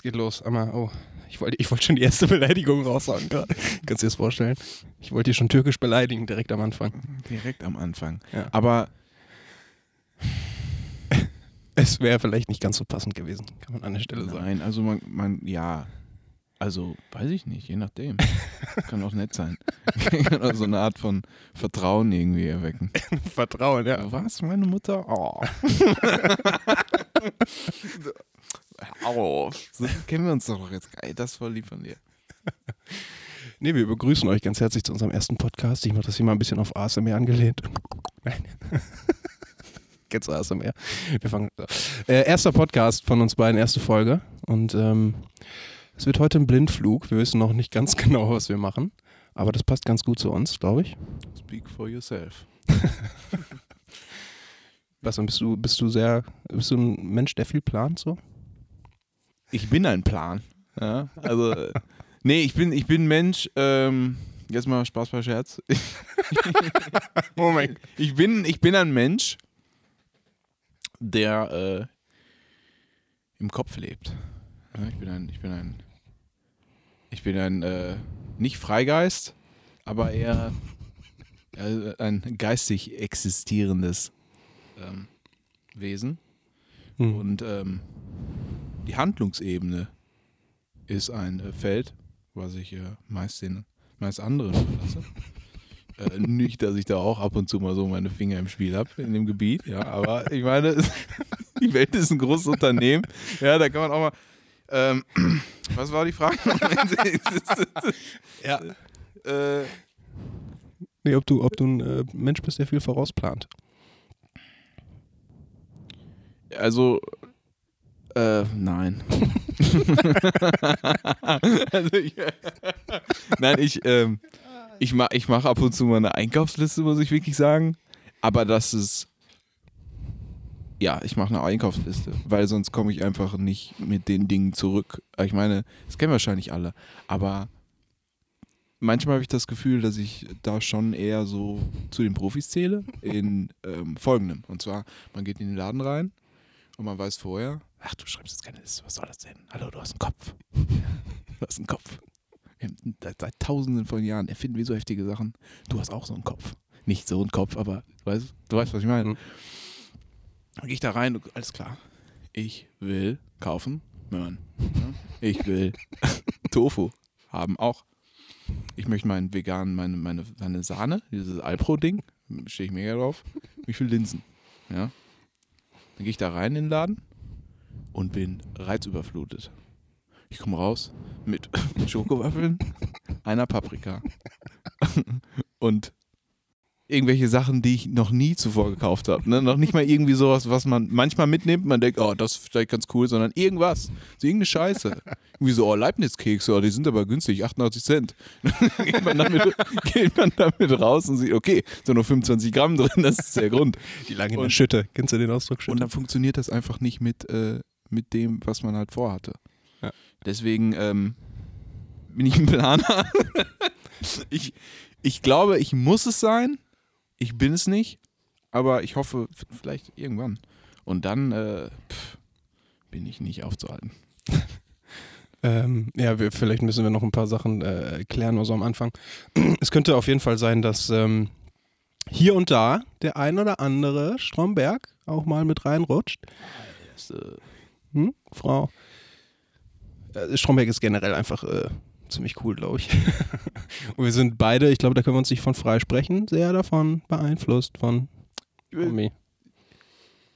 Es geht los. Einmal, oh, ich wollte ich wollt schon die erste Beleidigung raussagen gerade. Kannst du dir das vorstellen? Ich wollte dich schon türkisch beleidigen, direkt am Anfang. Direkt am Anfang. Ja. Aber Es wäre vielleicht nicht ganz so passend gewesen, kann man an der Stelle sagen. nein, also man, man, ja. Also, weiß ich nicht, je nachdem. Kann auch nett sein. Kann auch so eine Art von Vertrauen irgendwie erwecken. Vertrauen, ja. Was, meine Mutter? Oh. Au. So kennen wir uns doch jetzt. Geil, das ist voll lieb von dir. Nee, wir begrüßen euch ganz herzlich zu unserem ersten Podcast. Ich mache das hier mal ein bisschen auf ASMR angelehnt. Nein. Kennst du ASMR? Wir fangen. Äh, erster Podcast von uns beiden, erste Folge. Und ähm, es wird heute ein Blindflug. Wir wissen noch nicht ganz genau, was wir machen. Aber das passt ganz gut zu uns, glaube ich. Speak for yourself. Was, und bist du, bist du sehr, bist du ein Mensch, der viel plant so? Ich bin ein Plan. Ja, also, nee, ich bin, ich bin ein Mensch, ähm, jetzt mal Spaß bei Scherz. Moment. Ich bin, ich bin ein Mensch, der äh, im Kopf lebt. Ja, ich bin ein, ich bin ein, ich bin ein, äh, nicht Freigeist, aber eher äh, ein geistig existierendes ähm, Wesen. Hm. Und ähm, die Handlungsebene ist ein äh, Feld, was ich äh, meist den meist anderen überlasse. äh, nicht, dass ich da auch ab und zu mal so meine Finger im Spiel habe in dem Gebiet, ja, aber ich meine, die Welt ist ein großes Unternehmen. Ja, da kann man auch mal. Ähm, was war die Frage? Ja. äh, Nee, ob du, ob du ein äh, Mensch bist, der viel vorausplant. Also, äh, nein. also ich, nein, ich, ähm, ich mache ich mach ab und zu mal eine Einkaufsliste, muss ich wirklich sagen. Aber das ist, ja, ich mache eine Einkaufsliste, weil sonst komme ich einfach nicht mit den Dingen zurück. Ich meine, das kennen wahrscheinlich alle, aber manchmal habe ich das Gefühl, dass ich da schon eher so zu den Profis zähle in ähm, folgendem. Und zwar, man geht in den Laden rein und man weiß vorher, ach, du schreibst jetzt keine Liste, was soll das denn? Hallo, du hast einen Kopf. Du hast einen Kopf. Seit, seit tausenden von Jahren erfinden wir so heftige Sachen. Du hast auch so einen Kopf. Nicht so einen Kopf, aber du weißt, du weißt was ich meine. Mhm. Dann gehe ich da rein, und alles klar. Ich will kaufen Möhren. Ich will Tofu haben auch. Ich möchte meinen veganen, meine, meine, meine Sahne, dieses Alpro-Ding, stehe ich mega drauf. Ich will Linsen. Ja. Dann gehe ich da rein in den Laden und bin reizüberflutet. Ich komme raus mit Schokowaffeln, einer Paprika und irgendwelche Sachen, die ich noch nie zuvor gekauft habe. Ne? Noch nicht mal irgendwie sowas, was man manchmal mitnimmt. Man denkt, oh, das ist vielleicht ganz cool, sondern irgendwas. So irgendeine Scheiße. Irgendwie so, oh, Leibniz-Kekse, oh, die sind aber günstig, 88 Cent. geht, man damit, geht man damit raus und sieht, okay, sind nur 25 Gramm drin, das ist der Grund. Die lange in der Und- Schütte. Kennst du den Ausdruck Schütte? Und dann funktioniert das einfach nicht mit, äh, mit dem, was man halt vorhatte. Ja. Deswegen ähm, bin ich ein Planer. ich, ich glaube, ich muss es sein. Ich bin es nicht. Aber ich hoffe, vielleicht irgendwann. Und dann äh, pff, bin ich nicht aufzuhalten. Ähm, ja, wir, vielleicht müssen wir noch ein paar Sachen äh, klären, also am Anfang. Es könnte auf jeden Fall sein, dass ähm, hier und da der ein oder andere Stromberg auch mal mit reinrutscht. Äh, Hm? Frau. Äh, Stromberg ist generell einfach äh, ziemlich cool, glaube ich. und wir sind beide, ich glaube, da können wir uns nicht von frei sprechen, sehr davon beeinflusst von Omi.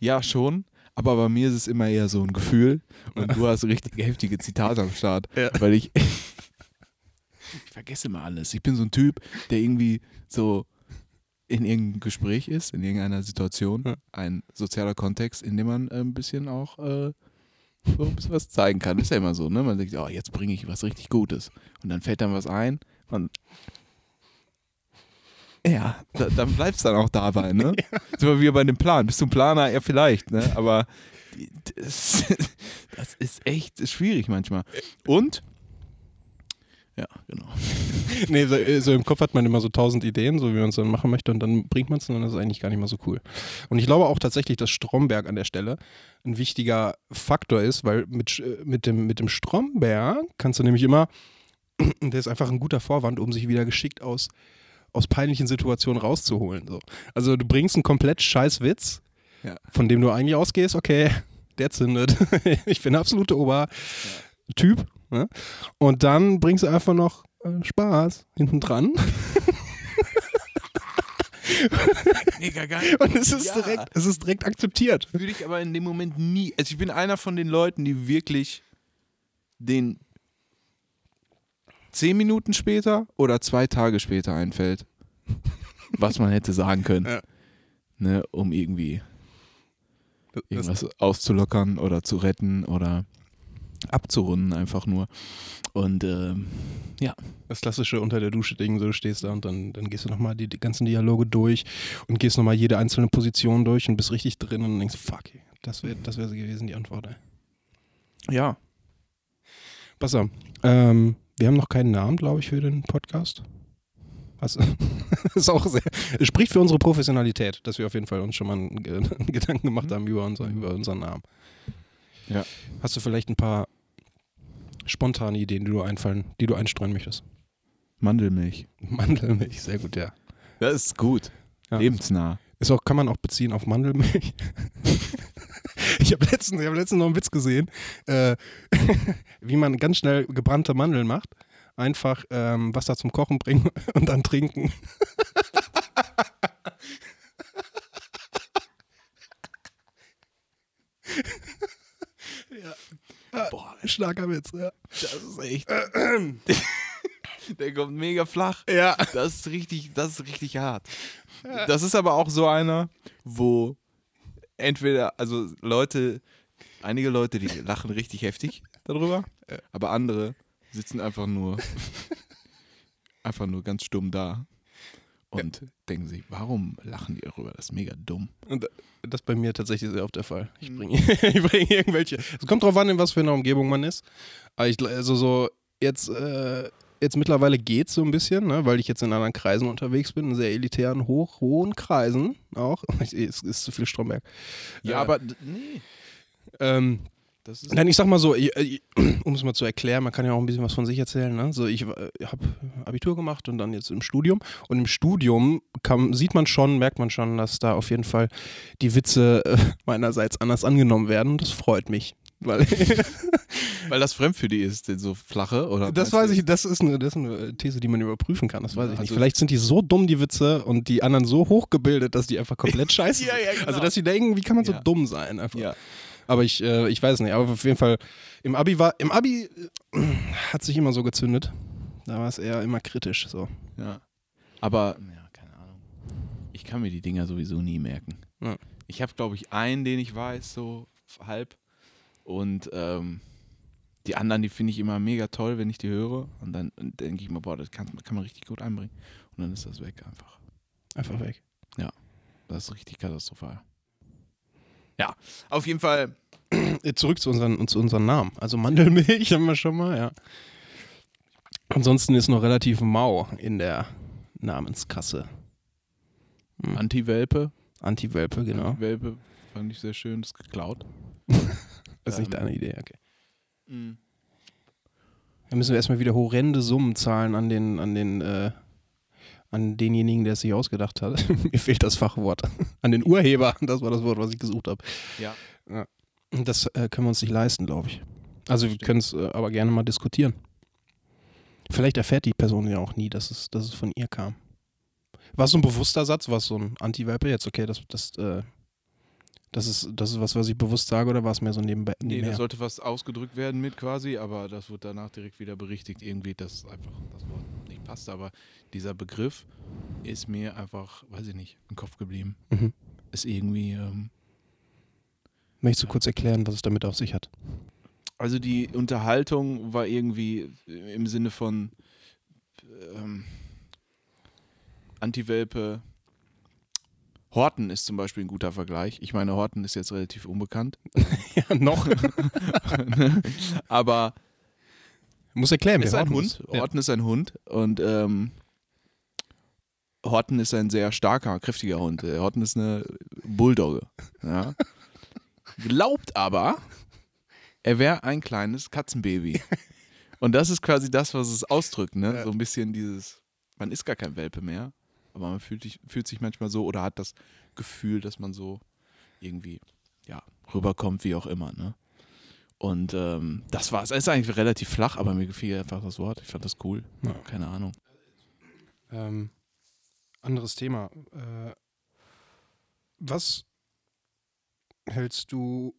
ja, schon. Aber bei mir ist es immer eher so ein Gefühl. Und du hast richtig heftige Zitate am Start. Ja. Weil ich. ich vergesse immer alles. Ich bin so ein Typ, der irgendwie so in irgendeinem Gespräch ist, in irgendeiner Situation, Ja. ein sozialer Kontext, in dem man äh, ein bisschen auch äh, so ein bisschen was zeigen kann. Ist ja immer so, ne? Man denkt, oh, jetzt bringe ich was richtig Gutes. Und dann fällt dann was ein. Und ja, da, dann bleibt es dann auch dabei, ne? Sind wir wieder bei dem Plan. Bist du ein Planer? Ja, vielleicht, ne? Aber das, das ist echt schwierig manchmal. Und Ja, genau. nee, so, so im Kopf hat man immer so tausend Ideen, so wie man es dann machen möchte und dann bringt man es und dann ist es eigentlich gar nicht mal so cool. Und ich glaube auch tatsächlich, dass Stromberg an der Stelle ein wichtiger Faktor ist, weil mit, äh, mit, dem, mit dem Stromberg kannst du nämlich immer, der ist einfach ein guter Vorwand, um sich wieder geschickt aus, aus peinlichen Situationen rauszuholen. So. Also du bringst einen komplett scheiß Witz, Ja. von dem du eigentlich ausgehst, okay, der zündet. ich bin der absolute Obertyp. Ne? Und dann bringst du einfach noch äh, Spaß hinten dran. Mega geil. Und es ist, Ja. direkt, es ist direkt akzeptiert. Würde ich aber in dem Moment nie. Also ich bin einer von den Leuten, die wirklich den zehn Minuten später oder zwei Tage später einfällt, was man hätte sagen können. Ja. Ne, um irgendwie irgendwas auszulockern oder zu retten oder abzurunden einfach nur. Und ähm, das klassische unter der Dusche Ding, so du stehst da und dann, dann gehst du nochmal die, die ganzen Dialoge durch und gehst nochmal jede einzelne Position durch und bist richtig drin und denkst, fuck, das wäre das wär sie gewesen, die Antwort. Ey. ja, Pass auf, ähm, wir haben noch keinen Namen, glaube ich, für den Podcast. Was, ist auch sehr, es spricht für unsere Professionalität, dass wir auf jeden Fall uns schon mal einen, einen Gedanken gemacht haben über, unser, über unseren Namen. Ja. Hast du vielleicht ein paar spontane Ideen, die du einfallen, die du einstreuen möchtest? Mandelmilch. Mandelmilch, sehr gut, ja. Das ist gut. ja. Lebensnah. Ist auch, kann man auch beziehen auf Mandelmilch. ich habe letztens, ich hab letztens noch einen Witz gesehen, äh, wie man ganz schnell gebrannte Mandeln macht. Einfach ähm, Wasser zum Kochen bringen und dann trinken. Boah, Starker Witz, ja. das ist echt. Der kommt mega flach. Ja. Das ist richtig, das ist richtig hart. Das ist aber auch so einer, wo entweder, also Leute, einige Leute, die lachen richtig heftig darüber, aber andere sitzen einfach nur, einfach nur ganz stumm da und denken sich, warum lachen die darüber? Das ist mega dumm. Und das ist bei mir tatsächlich sehr oft der Fall. Ich bringe ich bring irgendwelche. Es kommt drauf an, in was für einer Umgebung man ist. Aber ich, also so, jetzt, äh, jetzt mittlerweile geht es so ein bisschen, ne, weil ich jetzt in anderen Kreisen unterwegs bin, in sehr elitären, hoch, hohen Kreisen auch. Es ist zu viel Stromberg. Ja, Äh, aber nee, Ähm, Nein, ich sag mal so, ich- um es mal zu erklären, man kann ja auch ein bisschen was von sich erzählen. Ne? So, ich habe Abitur gemacht und dann jetzt im Studium. Und im Studium kam, sieht man schon, merkt man schon, dass da auf jeden Fall die Witze äh, meinerseits anders angenommen werden. Und das freut mich. Weil weil das fremd für die ist, so flache oder das weiß ich, das ist, eine, das ist eine These, die man überprüfen kann. Das weiß ich nicht. also- Vielleicht sind die so dumm, die Witze, und die anderen so hochgebildet, dass die einfach komplett scheiße Ja, ja, genau. Also, dass sie denken, wie kann man so Ja. dumm sein? Einfach. Ja. Aber ich, äh, ich weiß nicht, aber auf jeden Fall, im Abi war, im Abi äh, hat sich immer so gezündet. Da war es eher immer kritisch, so. Ja. Aber, ja, keine Ahnung. Ich kann mir die Dinger sowieso nie merken. Ja. Ich habe, glaube ich, einen, den ich weiß, so halb. Und ähm, die anderen, die finde ich immer mega toll, wenn ich die höre. Und dann denke ich mir, boah, das kann, kann man richtig gut einbringen. Und dann ist das weg einfach. Einfach weg. Das ist richtig katastrophal. Ja, auf jeden Fall. Äh, Zurück zu unseren, zu unseren Namen. Also Mandelmilch haben wir schon mal, ja. Ansonsten ist noch relativ mau in der Namenskasse. Hm. Anti-Welpe. Anti-Welpe, genau. Anti-Welpe fand ich sehr schön, das ist geklaut. Das ist nicht Ähm. deine Idee, okay. Mhm. Da müssen wir erstmal wieder horrende Summen zahlen an den, an den, äh, an denjenigen, der es sich ausgedacht hat. Mir fehlt das Fachwort. An den Urheber. Das war das Wort, was ich gesucht habe. Ja. Das äh, können wir uns nicht leisten, glaube ich. Also wir können es äh, aber gerne mal diskutieren. Vielleicht erfährt die Person ja auch nie, dass es, dass es von ihr kam. War es so ein bewusster Satz? War es so ein Anti-Welpe jetzt? Okay, das, das, äh, das, ist, das ist was, was ich bewusst sage oder war es mehr so nebenbei? Nee, nebenher? da sollte was ausgedrückt werden mit quasi, aber das wird danach direkt wieder berichtigt, irgendwie, dass einfach das Wort nicht passt. Aber dieser Begriff ist mir einfach, weiß ich nicht, im Kopf geblieben. Mhm. Ist irgendwie, ähm, Möchtest du kurz erklären, was es damit auf sich hat? also die Unterhaltung war irgendwie im Sinne von ähm, Anti-Welpe. Horten ist zum Beispiel ein guter Vergleich. Ich meine, Horten ist jetzt relativ unbekannt. ja, noch. aber Muss erklären, ist ein Hund. ist. Ja. Horten ist ein Hund und ähm, Horten ist ein sehr starker, kräftiger Hund. Äh, Horten ist eine Bulldogge. Ja. Glaubt aber, er wäre ein kleines Katzenbaby. Und das ist quasi das, was es ausdrückt, ne? So ein bisschen dieses, man ist gar kein Welpe mehr, aber man fühlt, sich- fühlt sich manchmal so oder hat das Gefühl, dass man so irgendwie, ja, rüberkommt, wie auch immer, ne? Und ähm, das war's. Es ist eigentlich relativ flach, aber mir gefiel einfach das Wort. Ich fand das cool. Ja. Keine Ahnung. Ähm, anderes Thema. Äh, was hältst du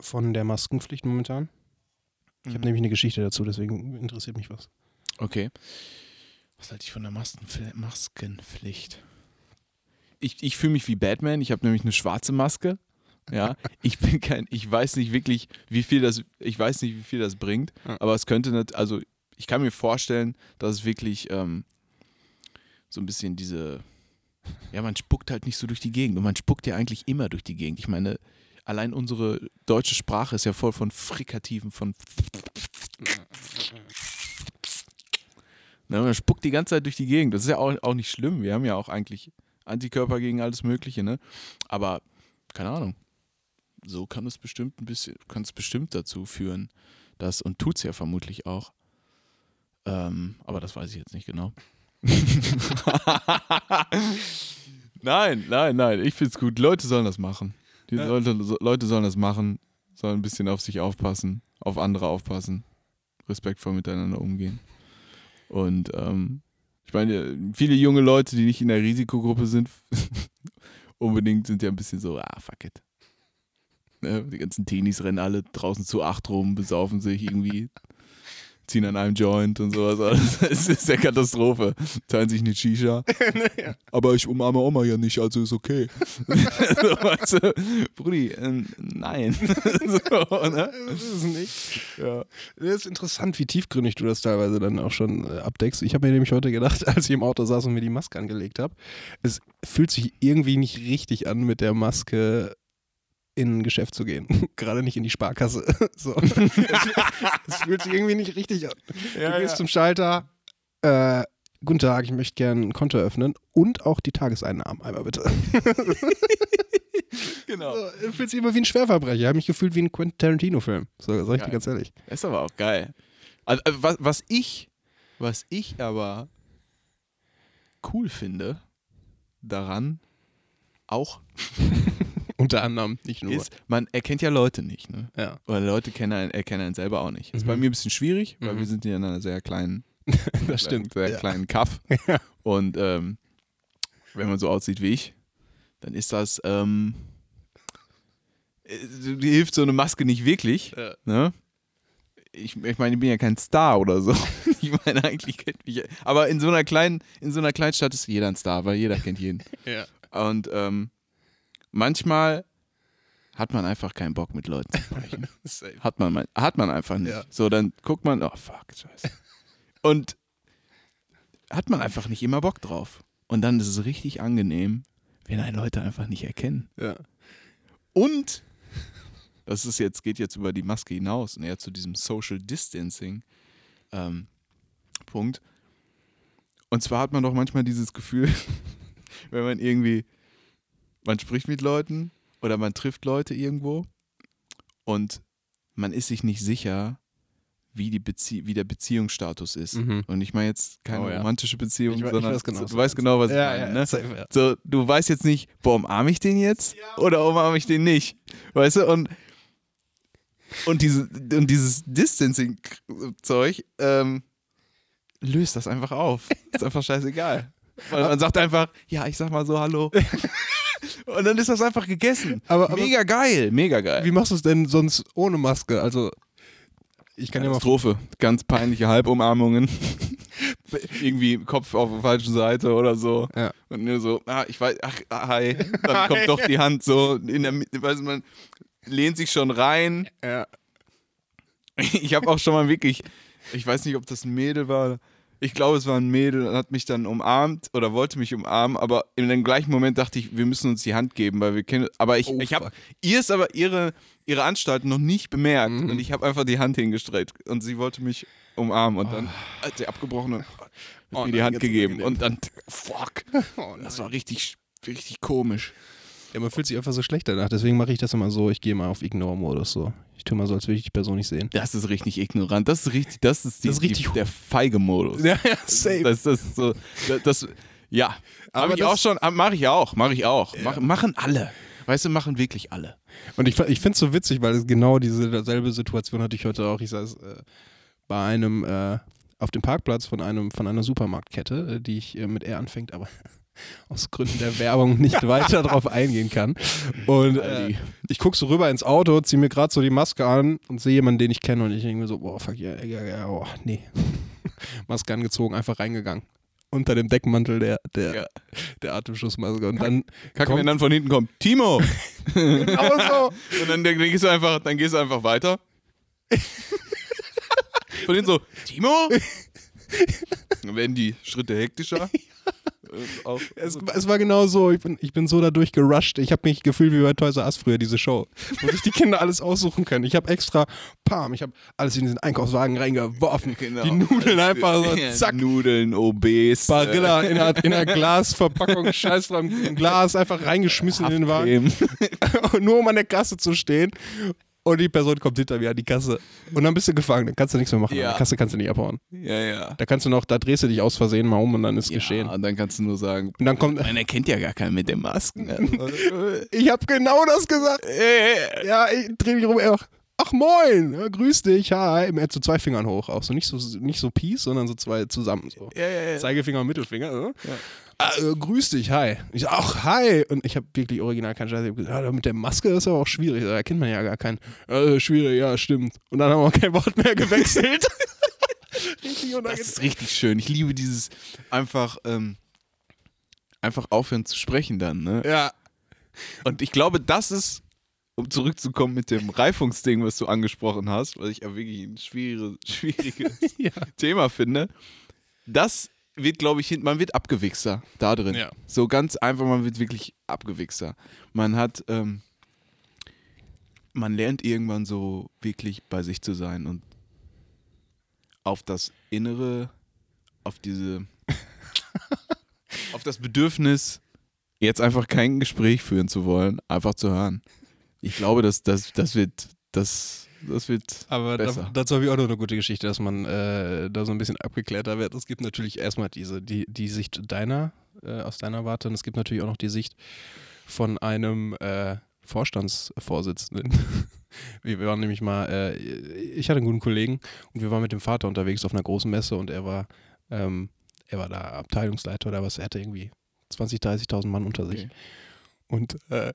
von der Maskenpflicht momentan? Ich habe Mhm. nämlich eine Geschichte dazu, deswegen interessiert mich was. Okay. Was halte ich von der Maskenpfl Maskenpflicht? Ich, ich fühle mich wie Batman. Ich habe nämlich eine schwarze Maske. Ja, ich bin kein, ich weiß nicht wirklich, wie viel das, ich weiß nicht, wie viel das bringt, aber es könnte nicht, also ich kann mir vorstellen, dass es wirklich ähm, so ein bisschen diese, ja, man spuckt halt nicht so durch die Gegend und man spuckt ja eigentlich immer durch die Gegend. Ich meine, allein unsere deutsche Sprache ist ja voll von Frikativen, von Ne, man spuckt die ganze Zeit durch die Gegend. Das ist ja auch, auch nicht schlimm. Wir haben ja auch eigentlich Antikörper gegen alles Mögliche, ne? Aber, keine Ahnung. So kann es bestimmt ein bisschen, kann es bestimmt dazu führen, dass, und tut es ja vermutlich auch. Ähm, aber das weiß ich jetzt nicht genau. nein, nein, nein. Ich finde es gut. Leute sollen das machen. Die Ja. Leute, Leute sollen das machen, sollen ein bisschen auf sich aufpassen, auf andere aufpassen, respektvoll miteinander umgehen. Und ähm, ich meine, viele junge Leute, die nicht in der Risikogruppe sind, unbedingt sind ja ein bisschen so, ah, fuck it. Ne? Die ganzen Teenies rennen alle draußen zu acht rum, besaufen sich irgendwie, ziehen an einem Joint und sowas. alles. Es ist ja Katastrophe. Teilen sich eine Shisha. Aber ich umarme Oma ja nicht, also ist okay. so, weißt du, Brudi, ähm, nein. so, ne? Das ist nicht. ja. Das ist interessant, wie tiefgründig du das teilweise dann auch schon äh, abdeckst. Ich habe mir nämlich heute gedacht, als ich im Auto saß und mir die Maske angelegt habe, es fühlt sich irgendwie nicht richtig an, mit der Maske in ein Geschäft zu gehen. Gerade nicht in die Sparkasse. so. es, fühlt sich irgendwie nicht richtig an. Ja, du gehst ja. zum Schalter. Äh, guten Tag, ich möchte gerne ein Konto öffnen und auch die Tageseinnahmen einmal bitte. Genau. So, fühlt sich immer wie ein Schwerverbrecher. Ich habe mich gefühlt wie ein Quentin Tarantino-Film. So, sag ich Geil. dir ganz ehrlich. Ist aber auch geil. Also, äh, was, was ich, was ich aber cool finde daran, auch Unter anderem, nicht nur. ist, man erkennt ja Leute nicht, ne? ja. Oder Leute kennen einen, erkennen einen selber auch nicht. Ist Mhm. bei mir ein bisschen schwierig, weil Mhm. wir sind ja in einer sehr kleinen, Das stimmt. sehr ja. kleinen Kaff. Ja. Und ähm, wenn man so aussieht wie ich, dann ist das, ähm, äh, die hilft so eine Maske nicht wirklich. Ja. Ne? Ich, ich meine, ich bin ja kein Star oder so. Ich meine, eigentlich kennt mich. Aber in so einer kleinen, in so einer kleinen Stadt ist jeder ein Star, weil jeder kennt jeden. Ja. Und ähm, manchmal hat man einfach keinen Bock mit Leuten zu sprechen. Hat man, hat man einfach nicht. Ja. So, dann guckt man, oh fuck, scheiße. Und hat man einfach nicht immer Bock drauf. Und dann ist es richtig angenehm, wenn einen Leute einfach nicht erkennen. Ja. Und das ist jetzt, geht jetzt über die Maske hinaus und eher zu diesem Social Distancing ähm, Punkt. Und zwar hat man doch manchmal dieses Gefühl, wenn man irgendwie, man spricht mit Leuten oder man trifft Leute irgendwo und man ist sich nicht sicher, wie, die Bezie wie der Beziehungsstatus ist. Mhm. Und ich meine jetzt keine Oh ja. romantische Beziehung, Ich ich sondern weiß genau, du weißt genau, was ich meine. ne? safe, ja. So, du weißt jetzt nicht, boah, umarme ich den jetzt oder umarme ich den nicht? Weißt du? Und, und, diese, und dieses Distancing-Zeug ähm, löst das einfach auf. Ist einfach scheißegal. Weil man sagt einfach, ja, ich sag mal so Hallo. und dann ist das einfach gegessen. Aber- aber- mega geil, mega geil. Wie machst du es denn sonst ohne Maske? Also, ich kann ja mal. Katastrophe. Ganz peinliche Halbumarmungen. Irgendwie Kopf auf der falschen Seite oder so. Ja. Und nur so, ah, ich weiß, ach, ah, hi. Dann kommt doch die Hand so in der Mitte, weiß man, lehnt sich schon rein. Ja. Ich habe auch schon mal wirklich, ich weiß nicht, ob das ein Mädel war, Ich glaube, es war ein Mädel und hat mich dann umarmt oder wollte mich umarmen, aber in dem gleichen Moment dachte ich, wir müssen uns die Hand geben, weil wir kennen. Aber ich, Oh, ich habe ihr ist aber ihre, ihre Anstalt noch nicht bemerkt Mhm. und ich habe einfach die Hand hingestreckt und sie wollte mich umarmen und dann hat sie abgebrochen und Oh mir die nein, Hand gegeben und dann fuck, Oh, das war richtig, richtig komisch. Ja, man fühlt sich einfach so schlecht danach. Deswegen mache ich das immer so, ich gehe mal auf Ignore-Modus so. Ich tue mal so, als würde ich die Person nicht sehen. Das ist richtig ignorant. Das ist richtig, das ist, die, Das ist richtig- die, der feige Modus. Ja, ja, safe. Das, das ist so, das, das ja, Aber aber ich auch schon, mache ich auch, mache ich auch. Mach, machen alle. Weißt du, machen wirklich alle. Und ich, ich finde es so witzig, weil genau diese selbe Situation hatte ich heute auch. Ich saß äh, bei einem, äh, auf dem Parkplatz von einem, von einer Supermarktkette, äh, die ich äh, mit R anfängt, aber aus Gründen der Werbung nicht weiter drauf eingehen kann. Und äh, ich gucke so rüber ins Auto, ziehe mir gerade so die Maske an und sehe jemanden, den ich kenne und ich denke mir so, boah, fuck, ja, ja, ja, oh, nee. Maske angezogen, einfach reingegangen. Unter dem Deckmantel der, der, Ja. der Atemschutzmaske. Und dann Kacke, kommt- wenn dann von hinten kommt, Timo! genau so. Und dann, dann, gehst du einfach, dann gehst du einfach weiter. Von hinten so, Timo! Dann werden die Schritte hektischer. Äh, Auch, Es, es war genau so, ich bin, ich bin so dadurch gerusht. Ich habe mich gefühlt wie bei Toys R Us früher, diese Show, wo sich die Kinder alles aussuchen können. Ich habe extra, pam, ich habe alles in diesen Einkaufswagen reingeworfen. Genau. Die Nudeln einfach so, zack, Nudeln, Obes. Barilla in einer, in einer Glasverpackung, scheiß dran, ein Glas einfach reingeschmissen in den Wagen. Nur um an der Kasse zu stehen. Und die Person kommt hinter mir an die Kasse. Und dann bist du gefangen, dann kannst du nichts mehr machen. Ja. An der Kasse kannst du nicht abhauen. Ja, ja. Da kannst du noch, da drehst du dich aus Versehen mal um und dann ist geschehen. Ja, und dann kannst du nur sagen, Und dann kommt, man erkennt ja gar keinen mit den Masken. ich habe genau das gesagt. Ja, ich dreh mich rum, auch, ach moin, ja, grüß dich, hi. Er hat so zwei Fingern hoch auch, so nicht so, nicht so Peace, sondern so zwei zusammen. So. ja, ja, ja. Zeigefinger und Mittelfinger. So. Ah, äh, grüß dich, hi. Ich so, ach, hi. Und ich habe wirklich original keinen Scheiß. Ich hab gesagt, ja, mit der Maske ist aber auch schwierig. Da kennt man ja gar keinen. Äh, schwierig, ja, stimmt. Und dann haben wir kein Wort mehr gewechselt. richtig Das unangenehm. ist richtig schön. Ich liebe dieses einfach, ähm, einfach aufhören zu sprechen dann. Ne? Ja. Und ich glaube, das ist, um zurückzukommen mit dem Reifungsding, was du angesprochen hast, was ich ja wirklich ein schwierige, schwieriges Ja. Thema finde, das wird, glaube ich, man wird abgewichster da drin. Ja. So ganz einfach, man wird wirklich abgewichster. Man hat, ähm, man lernt irgendwann so wirklich bei sich zu sein und auf das Innere, auf diese, auf das Bedürfnis, jetzt einfach kein Gespräch führen zu wollen, einfach zu hören. Ich glaube, dass das, das wird, das, das wird Aber da, dazu habe ich auch noch eine gute Geschichte, dass man äh, da so ein bisschen abgeklärter wird. Es gibt natürlich erstmal diese, die, die Sicht deiner, äh, aus deiner Warte, und es gibt natürlich auch noch die Sicht von einem äh, Vorstandsvorsitzenden. wir, waren nämlich mal, äh, ich hatte einen guten Kollegen und wir waren mit dem Vater unterwegs auf einer großen Messe und er war, ähm, er war da Abteilungsleiter oder was, er hatte irgendwie 20.000, 30.000 Mann unter sich. Okay. Und äh,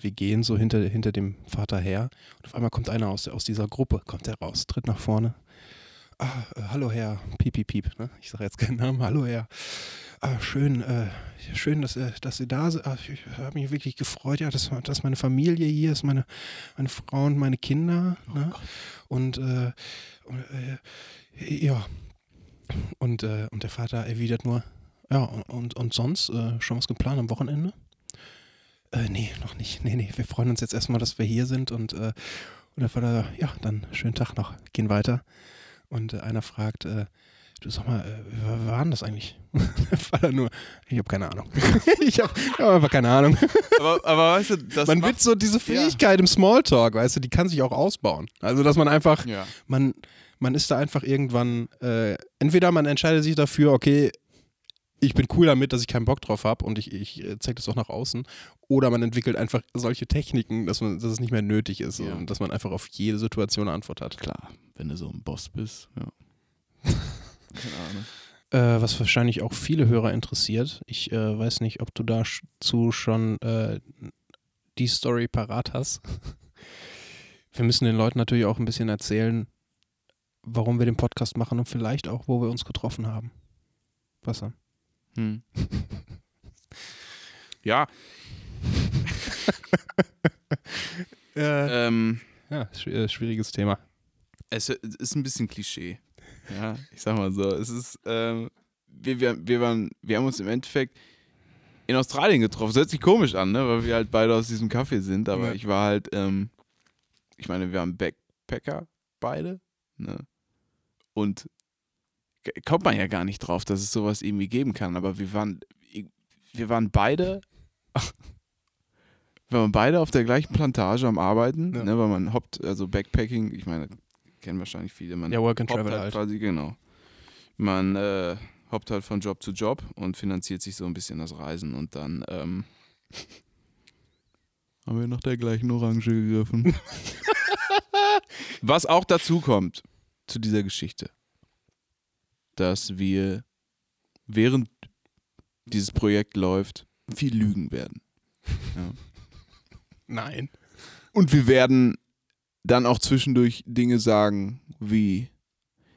wir gehen so hinter, hinter dem Vater her und auf einmal kommt einer aus, aus dieser Gruppe, kommt er raus, tritt nach vorne. Ah, äh, hallo Herr, piep, piep, piep. Ne? Ich sage jetzt keinen Namen. Hallo Herr. Ah, schön, äh, schön, dass, äh, dass Sie da sind. Ah, ich habe mich wirklich gefreut. Ja, dass, dass meine Familie hier ist, meine, meine Frau und meine Kinder. ne? Und, äh, und äh, ja. Und, äh, und der Vater erwidert nur, ja, und, und, und sonst schon was geplant am Wochenende? Äh, nee, noch nicht. Nee, nee, wir freuen uns jetzt erstmal, dass wir hier sind und, äh, und der Vater, ja, dann schönen Tag noch, gehen weiter. Und äh, einer fragt, äh, du sag mal, äh, wer war denn das eigentlich? der Vater nur, ich habe keine Ahnung. ich habe hab einfach keine Ahnung. Aber, aber weißt du, das man wird so diese Fähigkeit im Smalltalk, weißt du, die kann sich auch ausbauen. Also, dass man einfach, Ja. man, man ist da einfach irgendwann, äh, entweder man entscheidet sich dafür, okay, ich bin cool damit, dass ich keinen Bock drauf habe und ich, ich äh, zeige das auch nach außen. Oder man entwickelt einfach solche Techniken, dass, man, dass es nicht mehr nötig ist Ja. und dass man einfach auf jede Situation eine Antwort hat. Klar, wenn du so ein Boss bist, ja. Keine Ahnung. Äh, was wahrscheinlich auch viele Hörer interessiert. Ich äh, weiß nicht, ob du dazu schon äh, die Story parat hast. Wir müssen den Leuten natürlich auch ein bisschen erzählen, warum wir den Podcast machen und vielleicht auch, wo wir uns getroffen haben. Wasser. Hm. ja, Äh, ähm, ja, äh, schwieriges Thema. es ist ein bisschen Klischee. Ja, ich sag mal so, es ist, ähm, wir, wir, wir, waren, wir haben uns im Endeffekt in Australien getroffen. Das hört sich komisch an, ne? weil wir halt beide aus diesem Kaffee sind, aber Ja. ich war halt, ähm, ich meine, wir haben Backpacker beide, ne? Und kommt man ja gar nicht drauf, dass es sowas irgendwie geben kann, aber wir waren, wir waren beide, wir waren beide auf der gleichen Plantage am Arbeiten, Ja. ne? weil man hoppt, also Backpacking, ich meine, kennen wahrscheinlich viele, man Ja, Work and Travel halt halt. quasi, genau. Man äh, hoppt halt von Job zu Job und finanziert sich so ein bisschen das Reisen und dann ähm, haben wir nach der gleichen Orange gegriffen. Was auch dazu kommt zu dieser Geschichte, dass wir während dieses Projekt läuft, viel lügen werden. Ja. Nein. Und wir werden dann auch zwischendurch Dinge sagen, wie,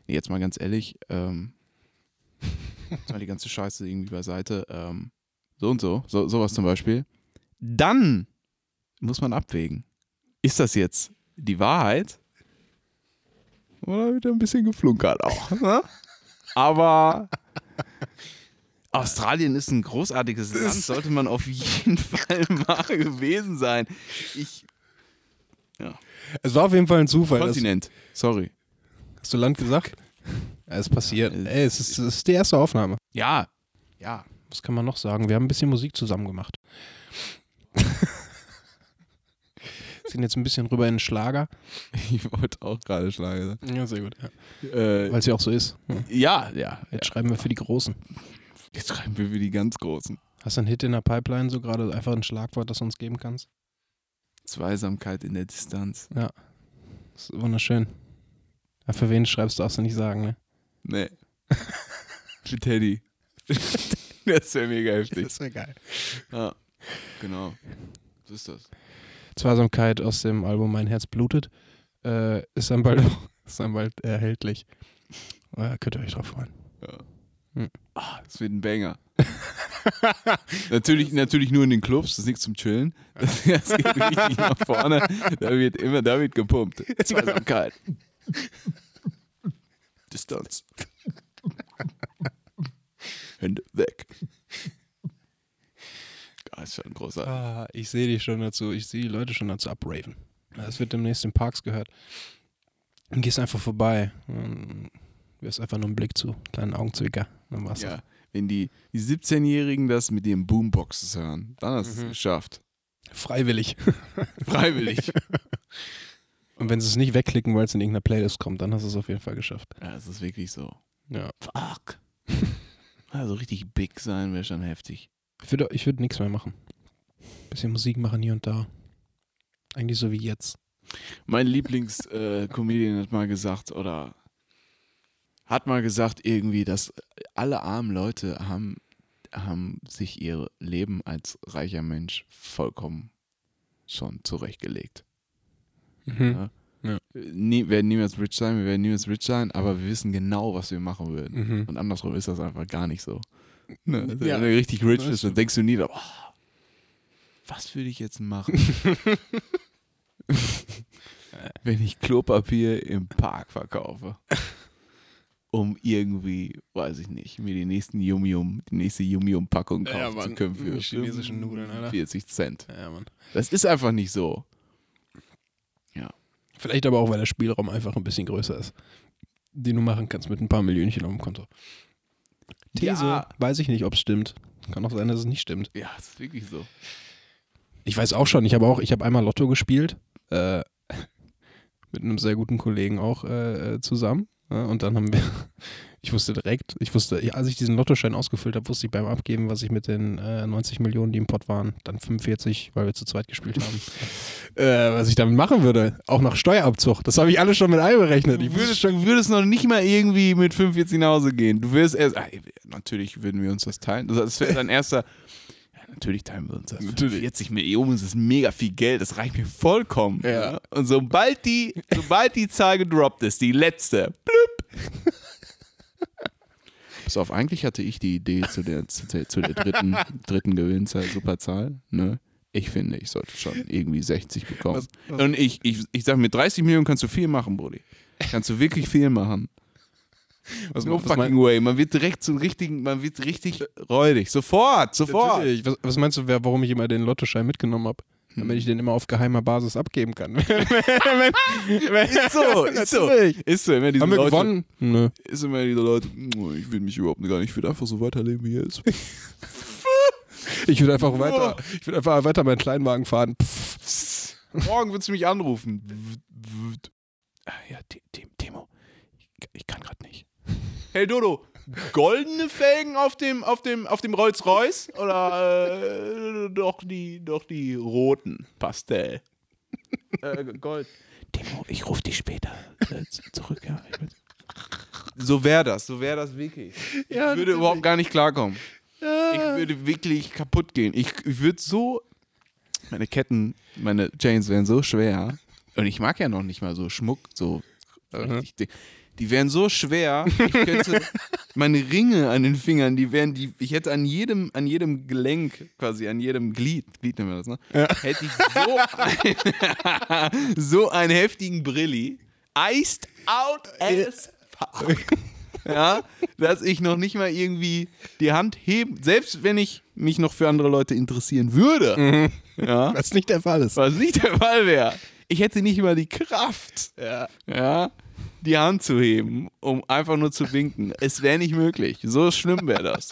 jetzt mal ganz ehrlich, ähm, mal die ganze Scheiße irgendwie beiseite, ähm, so und so, so, sowas zum Beispiel. Dann muss man abwägen. Ist das jetzt die Wahrheit? Oder wird ein bisschen geflunkert auch? Ne? Aber Australien ist ein großartiges Land, sollte man auf jeden Fall mal gewesen sein. Ich, Es war auf jeden Fall ein Zufall. Kontinent, sorry. Hast du Land gesagt? Ja, es passiert. Ja, es- Ey, es ist, es ist die erste Aufnahme. Ja, ja. Was kann man noch sagen? Wir haben ein bisschen Musik zusammen gemacht. Sind jetzt ein bisschen rüber in den Schlager. Ich wollte auch gerade Schlager sagen. Ja, sehr gut. Ja. Äh, Weil es ja auch so ist. Ja. ja, ja. Jetzt schreiben wir für die Großen. Jetzt schreiben wir für die ganz Großen. Hast du einen Hit in der Pipeline, so gerade einfach ein Schlagwort, das du uns geben kannst? Zweisamkeit in der Distanz. Das ist wunderschön. Ja, für wen schreibst du, darfst du nicht sagen, ne? Nee. für Teddy. das wäre mega heftig. wäre geil. Ja, genau. So ist das. Zweisamkeit aus dem Album Mein Herz blutet äh, ist dann bald, ist dann bald erhältlich. Äh, könnt ihr euch drauf freuen. Ja. Hm. Ah, das wird ein Banger. natürlich, natürlich nur in den Clubs, das ist nichts zum Chillen. Das, das geht richtig nach vorne. Da wird immer, da wird gepumpt. Zweisamkeit. Distanz. Hände weg. Ja, ist schon großartig. Ah, ich sehe dich schon dazu, ich sehe die Leute schon dazu abraven. Es wird demnächst in Parks gehört. Und gehst einfach vorbei. Und wirst einfach nur einen Blick zu, kleinen Augenzwicker. Dann war's Ja, wenn die, die 17-Jährigen das mit ihren Boomboxes hören, dann hast du es Mhm. geschafft. Freiwillig. Freiwillig. Und wenn sie es nicht wegklicken, weil es in irgendeiner Playlist kommt, dann hast du es auf jeden Fall geschafft. ja, es ist wirklich so. Ja. Fuck. Also richtig big sein wäre schon heftig. Ich würde ich würd nichts mehr machen. Bisschen Musik machen hier und da. Eigentlich so wie jetzt. Mein Lieblings-Comedian hat mal gesagt, oder hat mal gesagt irgendwie, dass alle armen Leute haben, haben sich ihr Leben als reicher Mensch vollkommen schon zurechtgelegt. Mhm. Ja? Ja. Nie, werden niemals rich sein, wir werden niemals rich sein, aber wir wissen genau, was wir machen würden. Mhm. Und andersrum ist das einfach gar nicht so. Ne? Also Ja. Wenn du richtig rich bist, dann denkst du nie, oh, was würde ich jetzt machen? Wenn ich Klopapier im Park verkaufe. Um irgendwie, weiß ich nicht, mir die nächsten Yum-Yum, die nächste Yum-Yum-Packung kaufen Ja, zu Mann. können für chinesischen Nudeln, Alter. 40 Cent. Ja, Mann. Das ist einfach nicht so. Vielleicht aber auch, weil der Spielraum einfach ein bisschen größer ist. Den du machen kannst mit ein paar Millionchen auf dem Konto. These, Ja. weiß ich nicht, ob es stimmt. Kann auch sein, dass es nicht stimmt. Ja, das ist wirklich so. Ich weiß auch schon, ich habe auch, ich habe einmal Lotto gespielt. Äh, mit einem sehr guten Kollegen auch äh, äh, zusammen. Ja, und dann haben wir, ich wusste direkt, ich wusste, als ich diesen Lottoschein ausgefüllt habe, wusste ich beim Abgeben, was ich mit den äh, 90 Millionen, die im Pot waren, dann 45, weil wir zu zweit gespielt haben, äh, was ich damit machen würde. Auch nach Steuerabzug. Das habe ich alles schon mit einberechnet. Ich würdest, schon, du würdest noch nicht mal irgendwie mit 45 nach Hause gehen. Du wirst erst, ah, natürlich würden wir uns das teilen. Das wäre dein erster, natürlich teilen wir uns das. Natürlich. 40 Millionen, das ist mega viel Geld, das reicht mir vollkommen. Ja. Und sobald die, sobald die Zahl gedroppt ist, die letzte, blüpp. Pass auf, eigentlich hatte ich die Idee zu der, zu der, zu der dritten, dritten Gewinnzahl, Superzahl. Ne? Ich finde, ich sollte schon irgendwie 60 bekommen. Was- was- Und ich, ich, ich sage, mit 30 Millionen kannst du viel machen, Brudi. Kannst du wirklich viel machen. Was, No fucking way. Man wird direkt zum richtigen, man wird richtig räudig. Sofort, sofort. Was, was meinst du, wer, warum ich immer den Lottoschein mitgenommen habe? Damit ich den immer auf geheimer Basis abgeben kann. Ist so, ist so. Ist so, immer diese Haben wir Leute, gewonnen? Nö. Ist immer diese Leute, "Oh, ich will mich überhaupt gar nicht, ich will einfach so weiterleben wie jetzt. Ich würde einfach weiter, ich würde einfach weiter meinen Kleinwagen fahren. Morgen wird sie mich anrufen. Ja, Ti- Ti- Timo, ich kann gerade nicht. Hey Dodo, goldene Felgen auf dem, auf dem, auf dem Rolls-Royce oder äh, doch, die, doch die roten Pastell? äh, Gold. Timo, ich rufe dich später äh, zurück, ja. Ich So wäre das, so wäre das wirklich. Ich Ja, würde überhaupt gar nicht klarkommen. Ich würde wirklich kaputt gehen. Ich, ich würde so. Meine Ketten, meine Chains wären so schwer. Und ich mag ja noch nicht mal so Schmuck, so. richtig dick. Die wären so schwer, ich könnte meine Ringe an den Fingern, die wären, die, ich hätte an jedem, an jedem Gelenk, quasi an jedem Glied, Glied nennen wir das, ne? Hätte ich so, ein, so einen heftigen Brilli. Iced out as fuck ja, dass ich noch nicht mal irgendwie die Hand heben, selbst wenn ich mich noch für andere Leute interessieren würde, ja, Was nicht der Fall ist. was nicht der Fall wäre. Ich hätte nicht mal die Kraft, Ja. ja, die Hand zu heben, um einfach nur zu winken. Es wäre nicht möglich. So schlimm wäre das.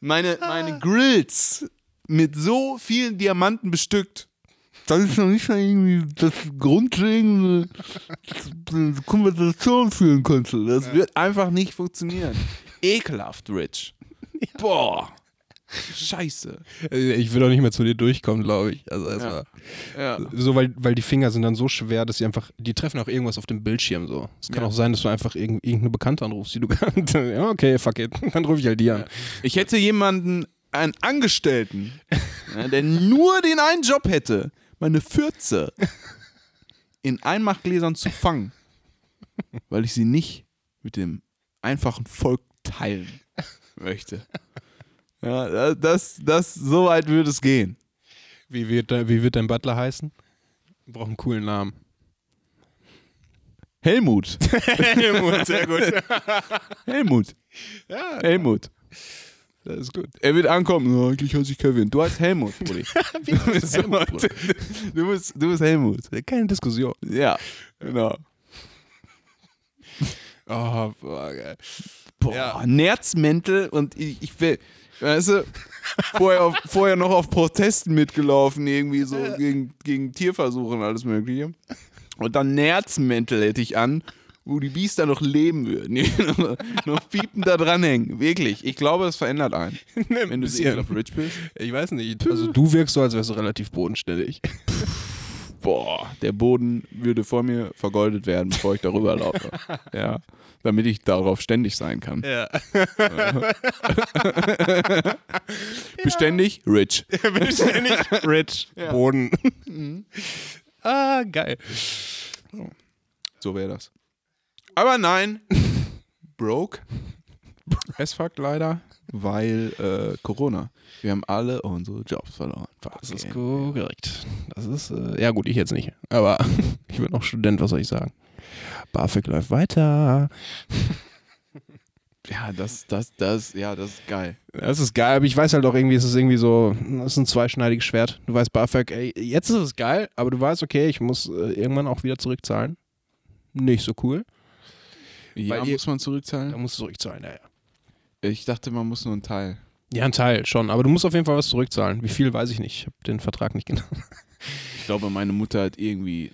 Meine, meine Grills mit so vielen Diamanten bestückt. Das ist noch nicht mal irgendwie das grundlegende Konversation führen könnte. Das wird einfach nicht funktionieren. Ekelhaft, Rich. Boah. Scheiße. Ich will auch nicht mehr zu dir durchkommen, glaube ich. Also erstmal. Ja. So, weil, weil die Finger sind dann so schwer, dass sie einfach, die treffen auch irgendwas auf dem Bildschirm so. Es kann Ja. auch sein, dass du einfach irgend, irgendeine Bekannte anrufst, die du kannst. Ja, okay, fuck it. Dann rufe ich halt die an. Ich hätte jemanden, einen Angestellten, ja, der nur den einen Job hätte, meine Fürze in Einmachgläsern zu fangen, weil ich sie nicht mit dem einfachen Volk teilen möchte. Ja, das, das, so weit würde es gehen. Wie wird, wie wird dein Butler heißen? Wir brauchen einen coolen Namen. Helmut. Helmut, sehr gut. Helmut. Ja, Helmut. das ist gut. Er wird ankommen. Ja, eigentlich heiße ich Kevin. Du heißt Helmut, Brudi. Du bist, Helmut, Bruder? du bist, du bist Helmut. Keine Diskussion. Ja, genau. Oh, boah, geil. Boah, Ja. Nerzmäntel und ich, ich will, weißt du, vorher, auf, vorher noch auf Protesten mitgelaufen, irgendwie so gegen, gegen Tierversuche und alles Mögliche. Und dann Nerzmäntel hätte ich an, wo die Biester noch leben würden. Noch, piepend da dranhängen. Wirklich. Ich glaube, das verändert einen. Wenn du so auf Rich bist. Ich weiß nicht. Also du wirkst so, als wärst du relativ bodenständig. Boah, der Boden würde vor mir vergoldet werden, bevor ich darüber laufe. Ja. Damit ich darauf ständig sein kann. Ja. Beständig, rich. Beständig rich. Boden. ah, geil. So wäre das. Aber nein, broke. Es fuck leider, weil äh, Corona. Wir haben alle unsere Jobs verloren. Das ist korrekt. Das ist, äh, ja gut, ich jetzt nicht. Aber ich bin noch Student, was soll ich sagen? BAföG läuft weiter. Ja, das, das, das, ja, das ist geil. Das ist geil, aber ich weiß halt auch irgendwie, es ist irgendwie so, das ist ein zweischneidiges Schwert. Du weißt, BAföG, ey, jetzt ist es geil, aber du weißt, okay, ich muss äh, irgendwann auch wieder zurückzahlen. Nicht so cool. Ja, Weil muss man Da zurückzahlen? musst du zurückzahlen, ja, ja. Ich dachte, man muss nur einen Teil. Ja, ein Teil schon, aber du musst auf jeden Fall was zurückzahlen. Wie viel, weiß ich nicht. Ich habe den Vertrag nicht genannt. Ich glaube, meine Mutter hat irgendwie,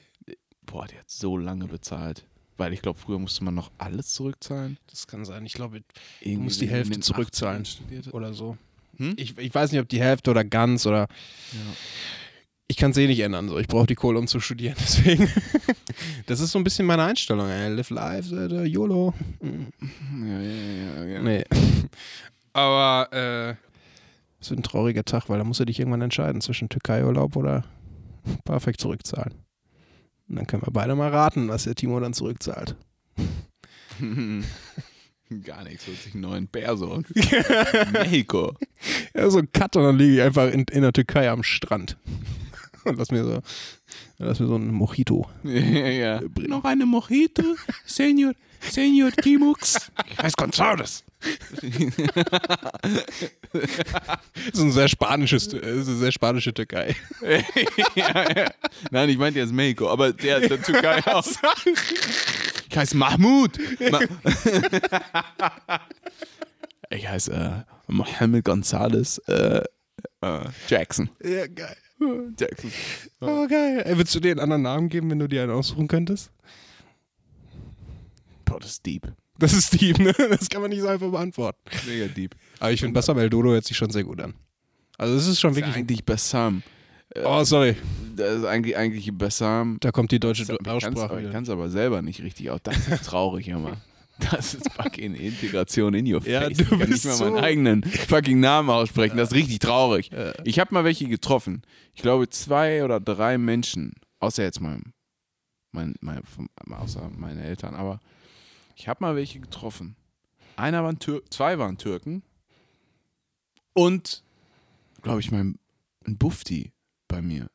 boah, die hat so lange bezahlt. Weil ich glaube, früher musste man noch alles zurückzahlen. Das kann sein. Ich glaube, Irgendwie musst die Hälfte zurückzahlen. 80ern studiert hat. oder so. Hm? Ich, ich weiß nicht, ob die Hälfte oder ganz oder. Ich kann es eh nicht ändern. So. Ich brauche die Kohle, um zu studieren. Deswegen. das ist so ein bisschen meine Einstellung. Ey. Live life, äh, YOLO. Ja, ja, ja, ja. Nee. Aber äh, es wird ein trauriger Tag, weil da musst du dich irgendwann entscheiden zwischen Türkei-Urlaub oder BAföG zurückzahlen. Und dann können wir beide mal raten, was der Timo dann zurückzahlt. Gar nichts, hört sich einen neuen Perso. Mexiko. Ja, so ein Cut und dann liege ich einfach in, in der Türkei am Strand. Lass mir so, lass mir so ein Mojito. ja, ja. Noch eine Mojito, Senor, Senor Kimux. Ich heiße Gonzales. das ist ein sehr spanisches, das ist eine sehr spanische Türkei. ja, ja. Nein, ich meinte jetzt Mexiko, aber der, der Türkei auch. Ich heiße Mahmoud. Ma ich heiße äh, Mohammed Gonzalez äh, äh, Jackson. Ja, geil. Jackson. Oh, geil. Ey, würdest du dir einen anderen Namen geben, wenn du dir einen aussuchen könntest? Boah, das ist deep. Das ist Steve, ne? Das kann man nicht so einfach beantworten. Mega deep. Aber ich finde, Bassam El Dodo hört sich schon sehr gut an. Also, es ist schon Das ist wirklich. eigentlich Bassam. Oh, sorry. Das ist eigentlich, eigentlich Bassam. Da kommt die deutsche Aussprache Ich kann es aber selber nicht richtig aus. Das ist traurig immer. Das ist fucking Integration in your face. Ja, ich du kann nicht mal so- meinen eigenen fucking Namen aussprechen. Das ist richtig traurig. Ich habe mal welche getroffen. Ich glaube zwei oder drei Menschen, außer jetzt mein, mein, mein außer meine Eltern, aber ich habe mal welche getroffen. Einer war ein Tür zwei waren Türken und glaube ich mein ein Bufti bei mir.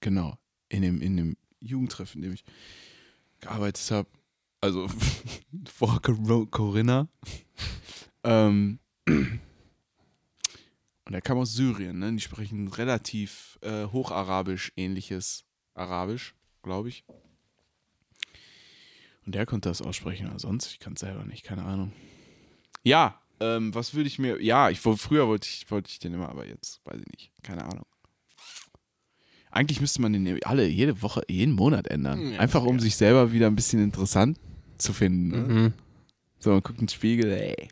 Genau, in dem in dem Jugendtreff, in dem ich gearbeitet habe. Also vor Cor- Corinna. ähm, und er kam aus Syrien, ne? Die sprechen relativ äh, hocharabisch ähnliches Arabisch, glaube ich. Und der konnte das aussprechen, aber sonst, ich kann es selber nicht, keine Ahnung. Ja, ähm, was würde ich mir. Ja, ich früher wollte ich, wollte ich den immer, aber jetzt weiß ich nicht. Keine Ahnung. Eigentlich müsste man den alle jede Woche, jeden Monat ändern. Ja, Einfach um ja. sich selber wieder ein bisschen interessant zu finden. Ne? Mhm. So, man guckt in den Spiegel, ey.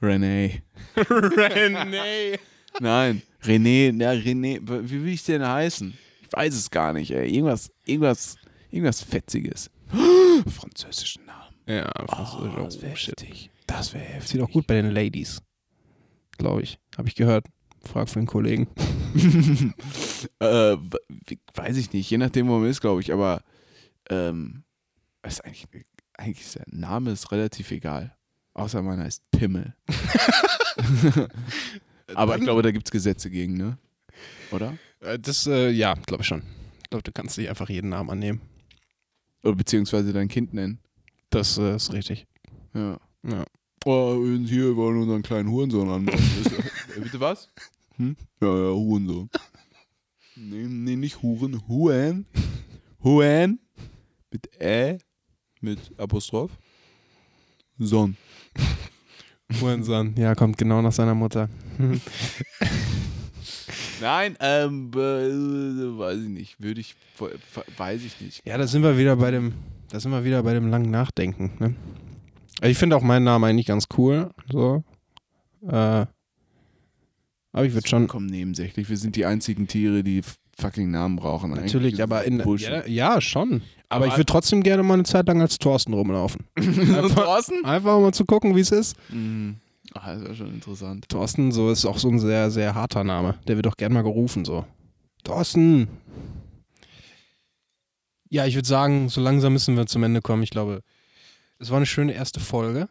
René. René. Nein, René, na René, wie will ich denn heißen? Ich weiß es gar nicht, ey. Irgendwas, irgendwas, irgendwas Fetziges. Französischen Namen. Ja, Oh, französischer das wäre oh, heftig. Das wäre heftig. Sieht auch gut bei den Ladies. Glaube ich. Habe ich gehört. Frag für einen Kollegen. äh, weiß ich nicht, je nachdem, wo man ist, glaube ich, aber ähm, ist eigentlich, eigentlich ist der Name ist relativ egal. Außer meiner heißt Pimmel. aber ich glaube, da gibt es Gesetze gegen, ne? Oder? Äh, Das, äh, ja, glaube ich schon. Ich glaube, du kannst nicht einfach jeden Namen annehmen. Oder beziehungsweise dein Kind nennen. Das äh, ist richtig. Ja. Ja. Oh, hier wollen unseren kleinen Hurensohn anmachen. Äh, Bitte was? Hm? Ja, ja, Hurensohn. Nee, nee, nicht Huren. Huren. Huren. Mit Ä. Mit Apostroph. Son. Hurensohn. Ja, kommt genau nach seiner Mutter. Nein, ähm, äh, weiß ich nicht. Würde ich, weiß ich nicht. Ja, da sind wir wieder bei dem, da sind wir wieder bei dem langen Nachdenken. Ne? Ich finde auch meinen Namen eigentlich ganz cool. So. Äh, aber ich würde schon. Vollkommen nebensächlich. Wir sind die einzigen Tiere, die fucking Namen brauchen. Eigentlich Natürlich, aber in. Bullshit. Ja, ja, schon. Aber, Aber- ich würde trotzdem gerne mal eine Zeit lang als Thorsten rumlaufen. Und draußen? Einfach um mal zu gucken, wie es ist. Mhm. Ach, das wäre schon interessant. Thorsten, so ist auch so ein sehr, sehr harter Name. Der wird auch gern mal gerufen, so. Thorsten! Ja, ich würde sagen, so langsam müssen wir zum Ende kommen. Ich glaube, es war eine schöne erste Folge.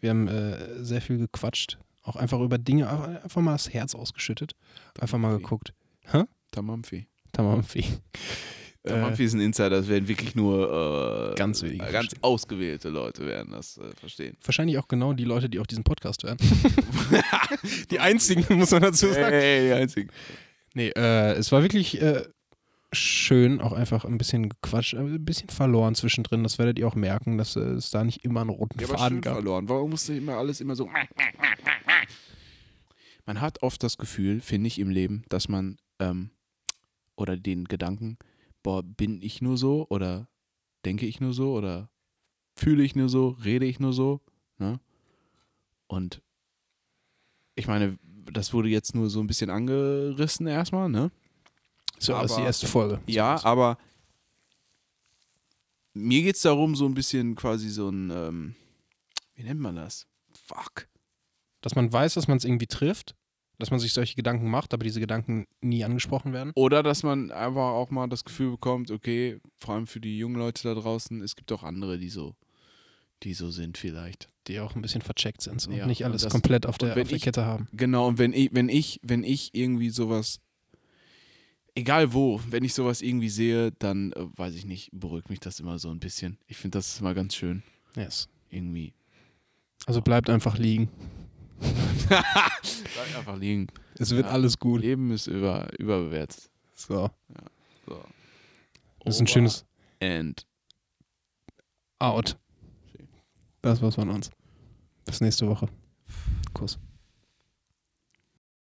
Wir haben äh, sehr viel gequatscht. Auch einfach über Dinge, einfach mal das Herz ausgeschüttet. Einfach mal geguckt. Tamamphi. Tamamphi. Tamamphi ist ein Insider, das werden wirklich nur äh, Ganz wenige ganz verstehen. ausgewählte Leute werden das äh, verstehen. Wahrscheinlich auch genau die Leute, die auch diesen Podcast hören. die einzigen, muss man dazu sagen. Hey, die einzigen. Nee, äh, es war wirklich äh, schön, auch einfach ein bisschen gequatscht, äh, ein bisschen verloren zwischendrin. Das werdet ihr auch merken, dass äh, es da nicht immer einen roten Ja, Faden gab. verloren. Warum musste immer alles immer so. Man hat oft das Gefühl, finde ich, im Leben, dass man ähm, oder den Gedanken, boah, bin ich nur so oder denke ich nur so oder fühle ich nur so, rede ich nur so. Ne? Und ich meine, das wurde jetzt nur so ein bisschen angerissen erstmal, ne? So, das ist die aber- erste Folge. Ja, aber mir geht es darum, so ein bisschen quasi so ein, ähm, wie nennt man das? Fuck. Dass man weiß, dass man es irgendwie trifft, dass man sich solche Gedanken macht, aber diese Gedanken nie angesprochen werden. Oder dass man einfach auch mal das Gefühl bekommt, okay, vor allem für die jungen Leute da draußen, es gibt auch andere, die so, die so sind vielleicht. Die auch ein bisschen vercheckt sind so. Ja, und nicht und alles das- komplett auf und der, auf der ich- Kette haben. Genau, und wenn ich, wenn ich, wenn ich irgendwie sowas egal wo, wenn ich sowas irgendwie sehe, dann äh, weiß ich nicht, beruhigt mich das immer so ein bisschen. Ich finde das ist immer ganz schön. Yes. Irgendwie. Also bleibt einfach liegen. Bleib einfach liegen. Es wird Ja. alles gut. Leben ist über, überbewertet. So. So. Das ist ein schönes And. Out. Das war's von uns. Bis nächste Woche. Kuss.